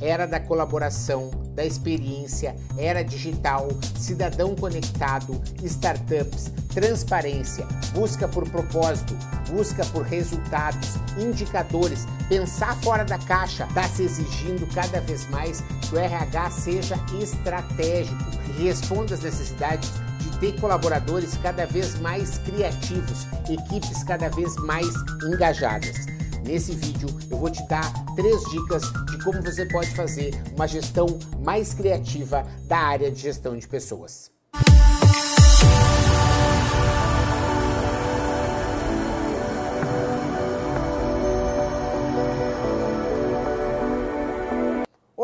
era da colaboração, da experiência, era digital, cidadão conectado, startups, transparência, busca por propósito, busca por resultados, indicadores, pensar fora da caixa, está se exigindo cada vez mais que o RH seja estratégico e responda às necessidades de ter colaboradores cada vez mais criativos, equipes cada vez mais engajadas. Nesse vídeo eu vou te dar três dicas de como você pode fazer uma gestão mais criativa da área de gestão de pessoas.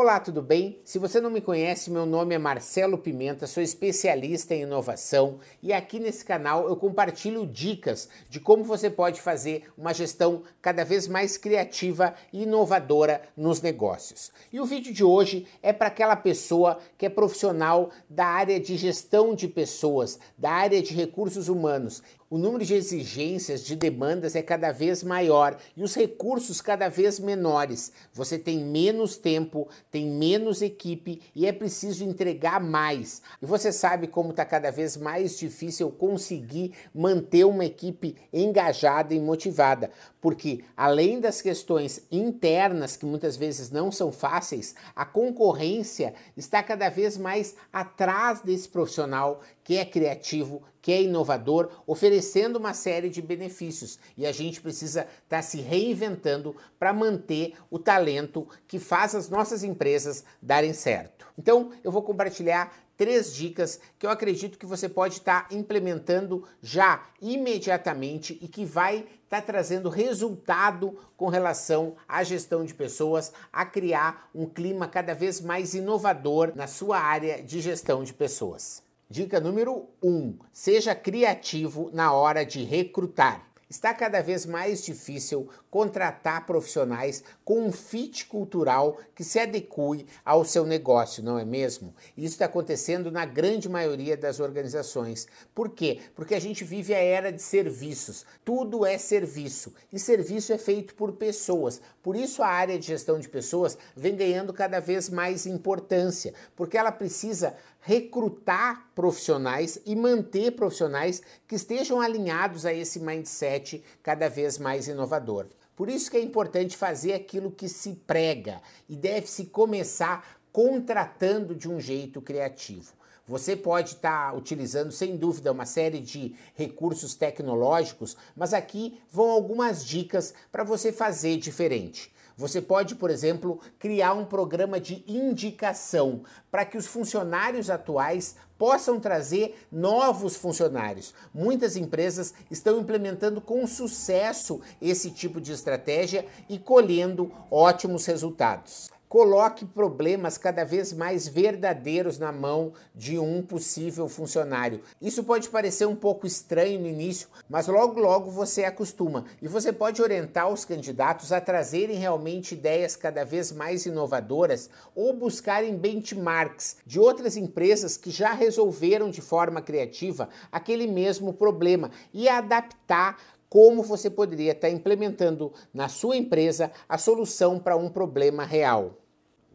Olá, tudo bem? Se você não me conhece, meu nome é Marcelo Pimenta, sou especialista em inovação e aqui nesse canal eu compartilho dicas de como você pode fazer uma gestão cada vez mais criativa e inovadora nos negócios. E o vídeo de hoje é para aquela pessoa que é profissional da área de gestão de pessoas, da área de recursos humanos o número de exigências, de demandas é cada vez maior e os recursos cada vez menores. Você tem menos tempo, tem menos equipe e é preciso entregar mais. E você sabe como está cada vez mais difícil conseguir manter uma equipe engajada e motivada, porque além das questões internas que muitas vezes não são fáceis, a concorrência está cada vez mais atrás desse profissional que é criativo, que é inovador, oferecendo uma série de benefícios. E a gente precisa estar tá se reinventando para manter o talento que faz as nossas empresas darem certo. Então, eu vou compartilhar três dicas que eu acredito que você pode estar tá implementando já imediatamente e que vai estar tá trazendo resultado com relação à gestão de pessoas, a criar um clima cada vez mais inovador na sua área de gestão de pessoas. Dica número 1: um, seja criativo na hora de recrutar. Está cada vez mais difícil contratar profissionais com um fit cultural que se adeque ao seu negócio, não é mesmo? Isso está acontecendo na grande maioria das organizações. Por quê? Porque a gente vive a era de serviços. Tudo é serviço e serviço é feito por pessoas. Por isso a área de gestão de pessoas vem ganhando cada vez mais importância, porque ela precisa recrutar profissionais e manter profissionais que estejam alinhados a esse mindset cada vez mais inovador. Por isso que é importante fazer aquilo que se prega e deve-se começar contratando de um jeito criativo. Você pode estar tá utilizando, sem dúvida, uma série de recursos tecnológicos, mas aqui vão algumas dicas para você fazer diferente. Você pode, por exemplo, criar um programa de indicação para que os funcionários atuais possam trazer novos funcionários. Muitas empresas estão implementando com sucesso esse tipo de estratégia e colhendo ótimos resultados coloque problemas cada vez mais verdadeiros na mão de um possível funcionário. Isso pode parecer um pouco estranho no início, mas logo logo você acostuma e você pode orientar os candidatos a trazerem realmente ideias cada vez mais inovadoras ou buscarem benchmarks de outras empresas que já resolveram de forma criativa aquele mesmo problema e adaptar como você poderia estar implementando na sua empresa a solução para um problema real.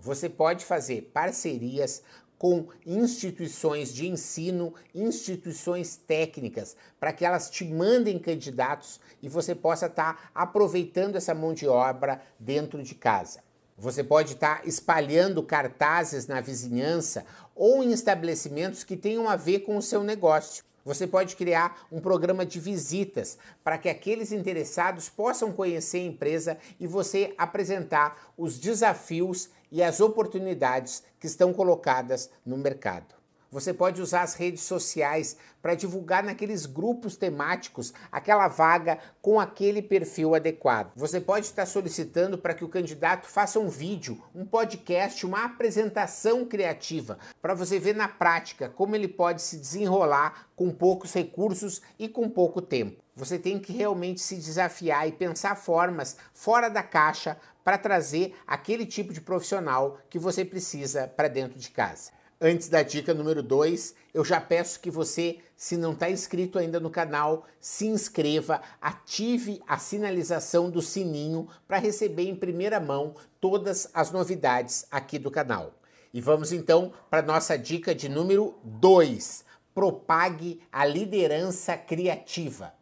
Você pode fazer parcerias com instituições de ensino, instituições técnicas, para que elas te mandem candidatos e você possa estar tá aproveitando essa mão de obra dentro de casa. Você pode estar tá espalhando cartazes na vizinhança ou em estabelecimentos que tenham a ver com o seu negócio. Você pode criar um programa de visitas para que aqueles interessados possam conhecer a empresa e você apresentar os desafios e as oportunidades que estão colocadas no mercado. Você pode usar as redes sociais para divulgar naqueles grupos temáticos aquela vaga com aquele perfil adequado. Você pode estar solicitando para que o candidato faça um vídeo, um podcast, uma apresentação criativa, para você ver na prática como ele pode se desenrolar com poucos recursos e com pouco tempo. Você tem que realmente se desafiar e pensar formas fora da caixa para trazer aquele tipo de profissional que você precisa para dentro de casa. Antes da dica número 2, eu já peço que você, se não está inscrito ainda no canal, se inscreva, ative a sinalização do sininho para receber em primeira mão todas as novidades aqui do canal. E vamos então para nossa dica de número 2: propague a liderança criativa.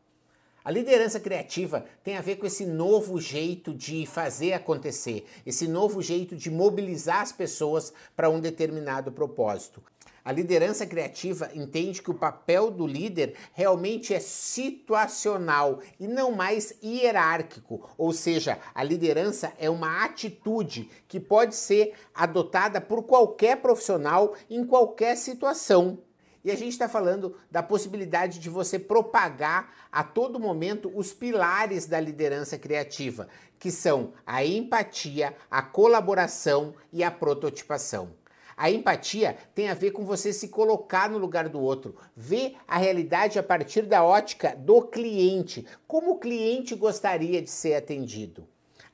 A liderança criativa tem a ver com esse novo jeito de fazer acontecer, esse novo jeito de mobilizar as pessoas para um determinado propósito. A liderança criativa entende que o papel do líder realmente é situacional e não mais hierárquico, ou seja, a liderança é uma atitude que pode ser adotada por qualquer profissional em qualquer situação. E a gente está falando da possibilidade de você propagar a todo momento os pilares da liderança criativa, que são a empatia, a colaboração e a prototipação. A empatia tem a ver com você se colocar no lugar do outro, ver a realidade a partir da ótica do cliente, como o cliente gostaria de ser atendido.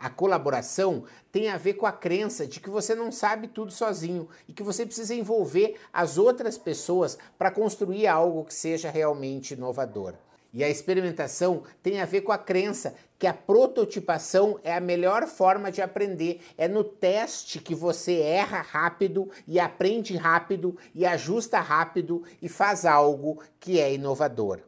A colaboração tem a ver com a crença de que você não sabe tudo sozinho e que você precisa envolver as outras pessoas para construir algo que seja realmente inovador. E a experimentação tem a ver com a crença que a prototipação é a melhor forma de aprender. É no teste que você erra rápido e aprende rápido e ajusta rápido e faz algo que é inovador.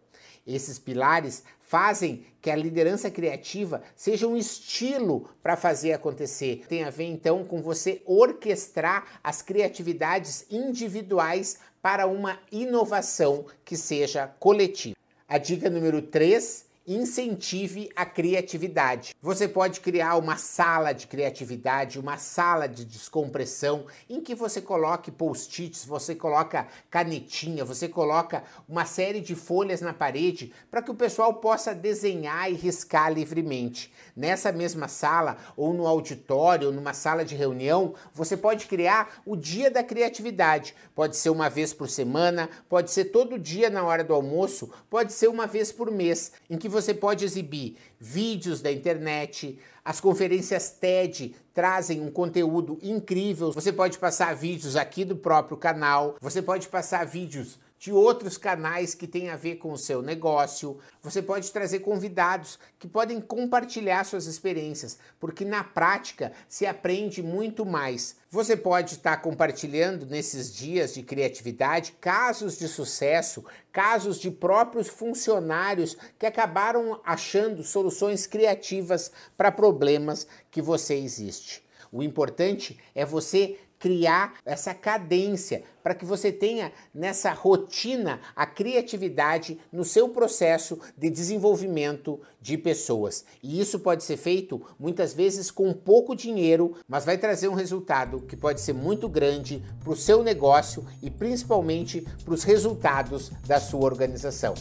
Esses pilares fazem que a liderança criativa seja um estilo para fazer acontecer. Tem a ver então com você orquestrar as criatividades individuais para uma inovação que seja coletiva. A dica número 3 incentive a criatividade. Você pode criar uma sala de criatividade, uma sala de descompressão, em que você coloque post-its, você coloca canetinha, você coloca uma série de folhas na parede para que o pessoal possa desenhar e riscar livremente. Nessa mesma sala, ou no auditório, ou numa sala de reunião, você pode criar o dia da criatividade. Pode ser uma vez por semana, pode ser todo dia na hora do almoço, pode ser uma vez por mês, em que você pode exibir vídeos da internet, as conferências TED trazem um conteúdo incrível. Você pode passar vídeos aqui do próprio canal, você pode passar vídeos de outros canais que têm a ver com o seu negócio. Você pode trazer convidados que podem compartilhar suas experiências, porque na prática se aprende muito mais. Você pode estar compartilhando nesses dias de criatividade casos de sucesso, casos de próprios funcionários que acabaram achando soluções criativas para problemas que você existe. O importante é você criar essa cadência para que você tenha nessa rotina a criatividade no seu processo de desenvolvimento de pessoas. E isso pode ser feito muitas vezes com pouco dinheiro, mas vai trazer um resultado que pode ser muito grande para o seu negócio e principalmente para os resultados da sua organização.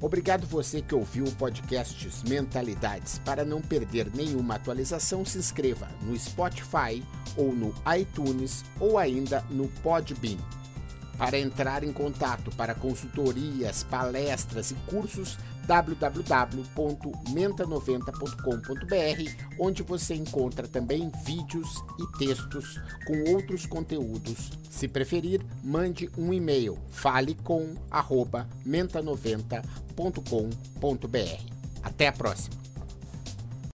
Obrigado você que ouviu o podcast Mentalidades. Para não perder nenhuma atualização, se inscreva no Spotify ou no iTunes ou ainda no Podbean. Para entrar em contato para consultorias, palestras e cursos, www.menta90.com.br, onde você encontra também vídeos e textos com outros conteúdos. Se preferir, mande um e-mail falecom@menta90.com.br. Até a próxima.